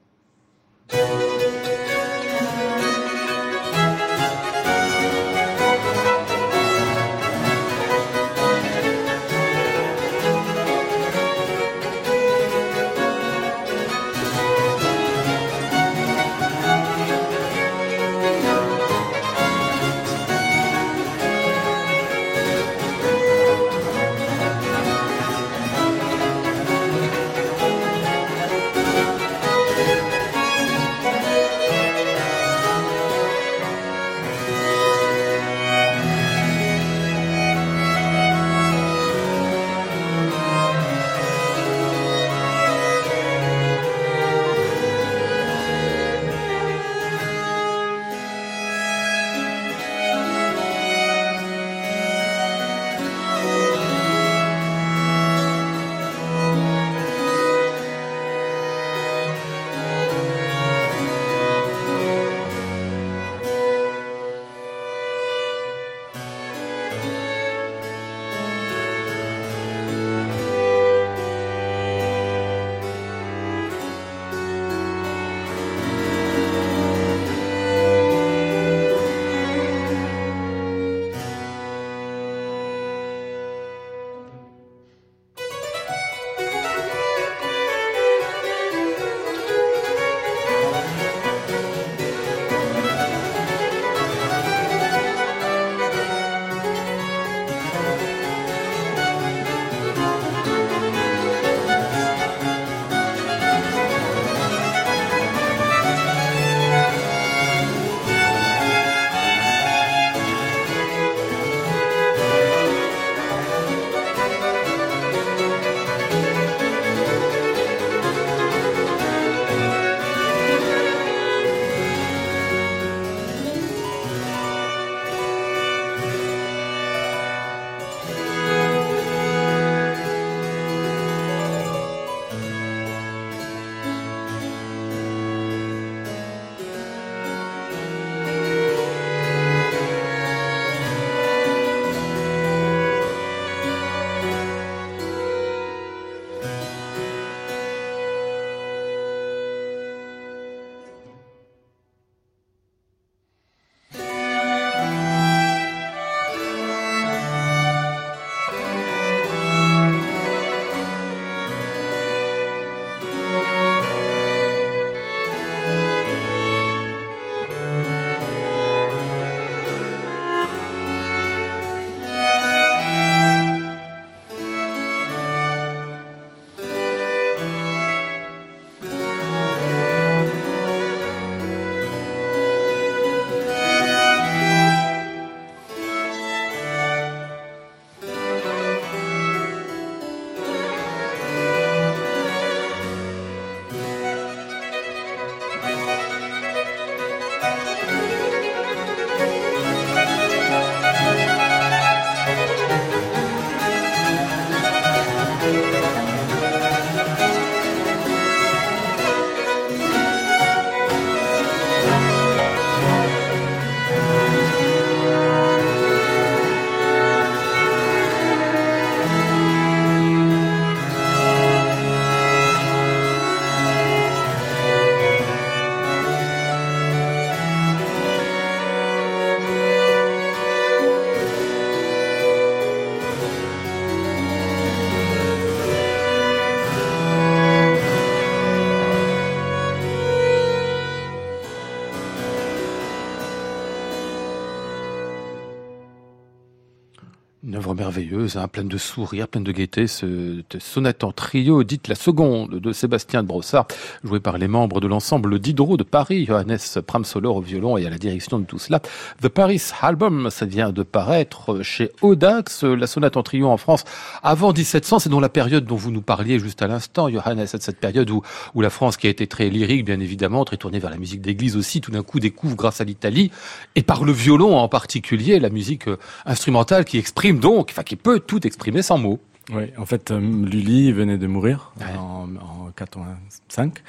Merveilleuse, hein, pleine de sourires, pleine de gaieté, ce, sonate en trio, dite la seconde de Sébastien de Brossard, joué par les membres de l'ensemble Diderot de Paris, Johannes Pramsoller au violon et à la direction de tout cela. The Paris Album, ça vient de paraître chez Audax, la sonate en trio en France avant 1700, c'est dans la période dont vous nous parliez juste à l'instant, Johannes, cette période où, où la France, qui a été très lyrique, bien évidemment, très tournée vers la musique d'église aussi, tout d'un coup découvre grâce à l'Italie, et par le violon en particulier, la musique euh, instrumentale qui exprime donc, enfin qui peut tout exprimer sans mots. Oui, en fait, euh, Lully venait de mourir en, en 85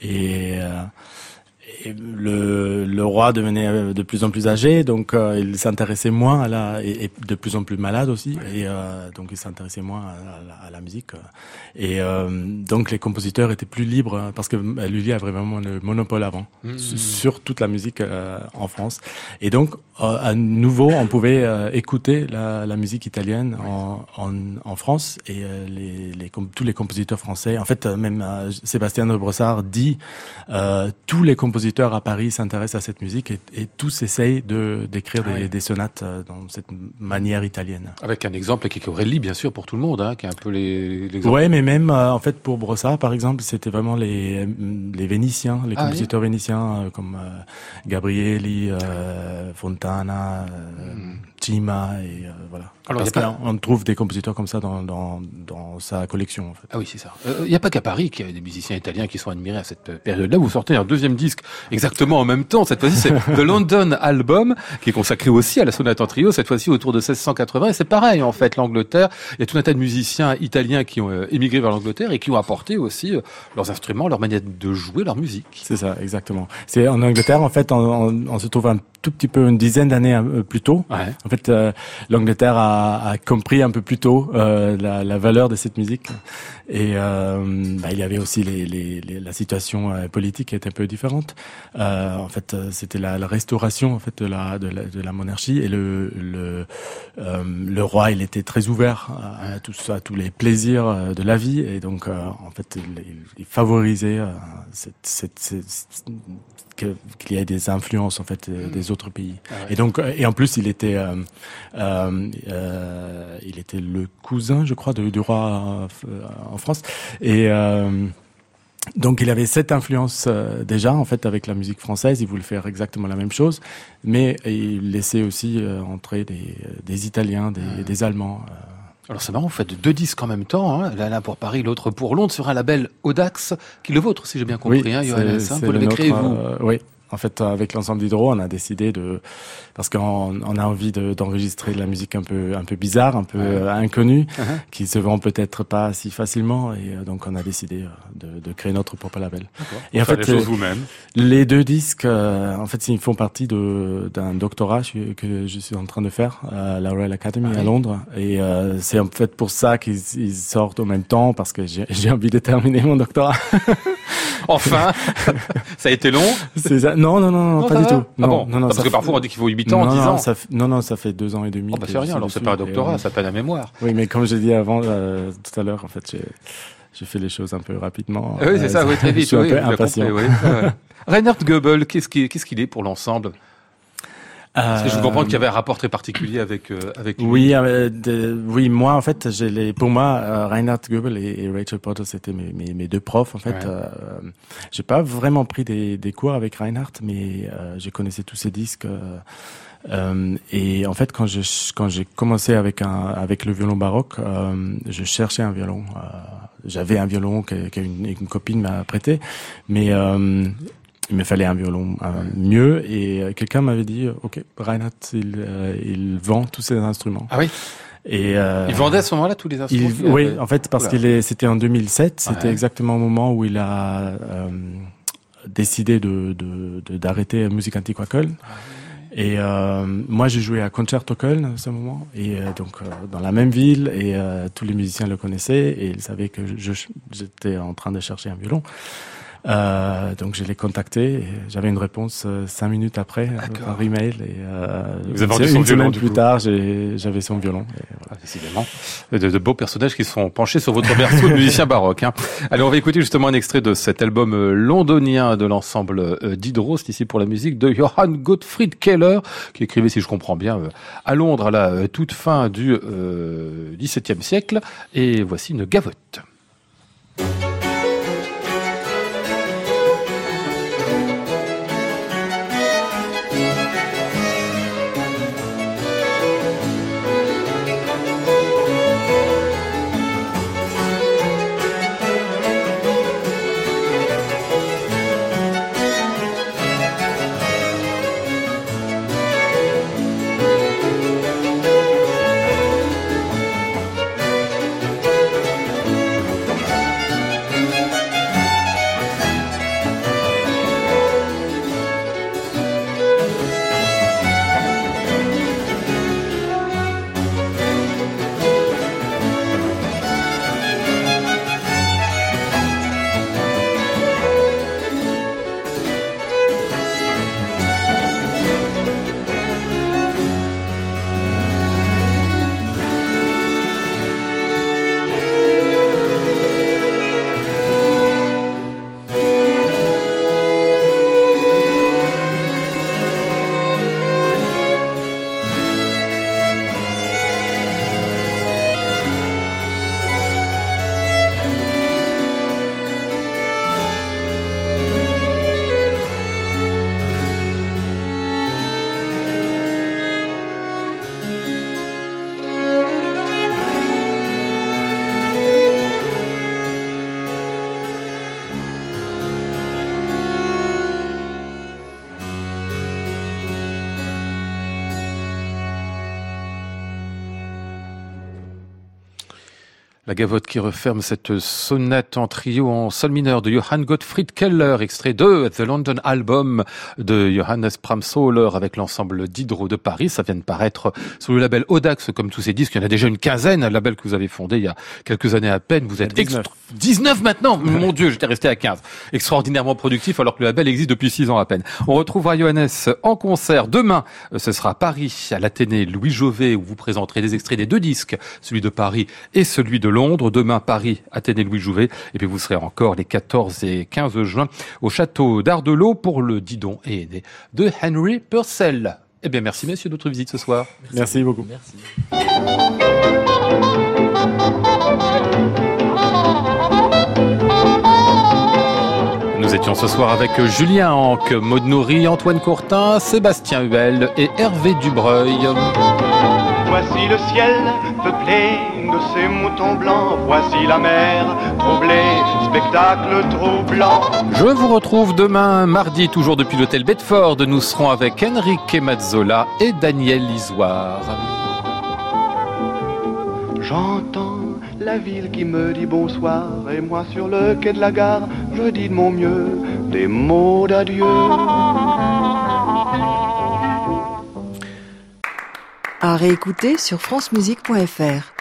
et euh, le, le, roi devenait euh, de plus en plus âgé, donc euh, il s'intéressait moins à la et, de plus en plus malade aussi, et euh, donc il s'intéressait moins à, à, la musique. Et donc les compositeurs étaient plus libres hein, parce que Lully avait vraiment le monopole avant mmh. sur toute la musique en France. Et donc à nouveau, on pouvait écouter la, la, musique italienne en, en, en France et les, les, tous les compositeurs français. En fait, même Sébastien de Brossard dit tous les compositeurs à Paris s'intéressent à cette musique et, tous essayent de d'écrire des, sonates euh, dans cette manière italienne. Avec un exemple qui est Corelli, bien sûr, pour tout le monde, hein, qui est un peu les. Ouais, mais même euh, en fait pour Brossard, par exemple, c'était vraiment les les Vénitiens, les ah compositeurs vénitiens euh, comme Gabrieli, Fontana, hmm. Cima et voilà. Alors, Parce on trouve des compositeurs comme ça dans, dans, dans sa collection. En fait. Ah oui, c'est ça. Il n'y a pas qu'à Paris qu'il y a des musiciens italiens qui sont admirés à cette période-là. Vous sortez un deuxième disque exactement en même temps. Cette fois-ci, c'est The London Album, qui est consacré aussi à la sonate en trio, cette fois-ci autour de 1680. Et c'est pareil, en fait, l'Angleterre. Il y a tout un tas de musiciens italiens qui ont euh, émigré vers l'Angleterre et qui ont apporté aussi euh, leurs instruments, leur manière de jouer, leur musique. C'est ça, exactement. C'est en Angleterre, en fait, on, on, se trouve un tout petit peu, une dizaine d'années euh, plus tôt. Ouais. En fait, l'Angleterre a, a, compris un peu plus tôt la, la, valeur de cette musique. Et bah, il y avait aussi la situation politique qui était un peu différente. Euh, en fait, euh, c'était la, restauration en fait de la de la, monarchie et le le, euh, roi, il était très ouvert à, tout à tous les plaisirs euh, de la vie et donc euh, en fait, il, favorisait cette qu'il y ait des influences en fait mm. des autres pays. Ah et donc et en plus il était euh, euh, il était le cousin je crois du roi en France et donc il avait cette influence euh, déjà en fait avec la musique française, il voulait faire exactement la même chose, mais il laissait aussi euh, entrer des, des Italiens, des, ah. des Allemands. Euh. Alors c'est marrant, vous faites deux disques en même temps, hein, l'un pour Paris, l'autre pour Londres, sur un label Audax, qui est le vôtre si j'ai bien compris, oui, hein, Johannes, hein, vous l'avez créé vous. oui, en fait, avec l'ensemble d'Hydro, on a décidé de, parce qu'on on a envie d'enregistrer de, la musique un peu, un peu bizarre, un peu euh, inconnue, uh-huh. qui se vend peut-être pas si facilement, et euh, donc on a décidé euh, de, de créer notre propre label. Et en fait, les, vous-même? les deux disques, en fait, ils font partie d'un doctorat que je suis en train de faire à la Royal Academy ah à Londres, et c'est en fait pour ça qu'ils sortent au même temps, parce que j'ai envie de terminer mon doctorat. enfin, ça a été long. Non, non, non, pas du tout. Ah non, non, parce que parfois on dit qu'il faut 8 ans, non, 10 ans. Ça non, non, ça fait 2 ans et demi. Oh, bah, c'est rien, alors c'est pas un doctorat, ça peine la mémoire. Oui, mais comme j'ai dit avant, euh, tout à l'heure, en fait, j'ai fait les choses un peu rapidement. Oui, c'est ça, oui, très vite. je suis oui, un peu impatient. Oui. Reinhard Goebel, qu'est-ce qu'il est pour l'ensemble? Parce que je comprends qu'il y avait un rapport très particulier avec euh, avec lui. Oui, euh, oui, moi en fait, j'ai les, pour moi, euh, Reinhard Goebel et, Rachel Potter, c'était mes, mes, mes, deux profs en fait. Ouais. Euh, j'ai pas vraiment pris des, des cours avec Reinhard, mais euh, je connaissais tous ses disques. Euh, et en fait, quand je quand j'ai commencé avec un avec le violon baroque, je cherchais un violon. J'avais un violon qu'une une copine m'a prêté, mais il me fallait un violon mieux. Et euh, quelqu'un m'avait dit ok Reinhardt il, euh, il vend tous ses instruments. Ah oui. Et euh, il vendait à ce moment-là tous les instruments oui en fait parce que c'était en 2007 c'était exactement au moment où il a euh, décidé de d'arrêter musique antique à Köln ah et euh, moi, j'ai joué à Concerto Köln à ce moment, et euh, donc dans la même ville, et tous les musiciens le connaissaient, et ils savaient que j'étais en train de chercher un violon. Euh, donc je l'ai contacté. J'avais une réponse euh, cinq minutes après euh, par email. Et euh, Vous avez une semaine plus tard, j'avais son violon. décidément, de, beaux personnages qui sont penchés sur votre berceau de musicien baroque. Hein. Allez, on va écouter justement un extrait de cet album londonien de l'ensemble euh, Diderot, c'est ici pour la musique de Johann Gottfried Keller, qui écrivait, si je comprends bien, euh, à Londres à la toute fin du XVIIe siècle. Et voici une gavotte. La gavotte qui referme cette sonate en trio en sol mineur de Johann Gottfried Keller, extrait de The London Album de Johannes Pramsoller avec l'ensemble d'Hydro de Paris. Ça vient de paraître sous le label Audax, comme tous ces disques. Il y en a déjà une quinzaine, un label que vous avez fondé il y a quelques années à peine. Vous êtes 19, 19 maintenant? Mon Dieu, j'étais resté à 15. Extraordinairement productif alors que le label existe depuis 6 ans à peine. On retrouvera Johannes en concert demain. Ce sera Paris, à l'Athénée Louis Jovet, où vous présenterez des extraits des deux disques, celui de Paris et celui de Londres. Londres, demain Paris, Athénée Louis Jouvet, et puis vous serez encore les 14 et 15 juin au château d'Ardelot pour le Didon et aîné de Henry Purcell. Eh bien, merci messieurs de votre visite ce soir. Merci, beaucoup. Merci. Nous étions ce soir avec Julien Anque, Maud Nourri, Antoine Courtin, Sébastien Huel et Hervé Dubreuil. Voici le ciel peuplé de ces moutons blancs. Voici la mer troublée, spectacle troublant. Je vous retrouve demain, mardi, toujours depuis l'hôtel Bedford. Nous serons avec Enrique Mazzola et Daniel Lisoire. J'entends la ville qui me dit bonsoir et moi sur le quai de la gare, je dis de mon mieux des mots d'adieu. À réécouter sur francemusique.fr.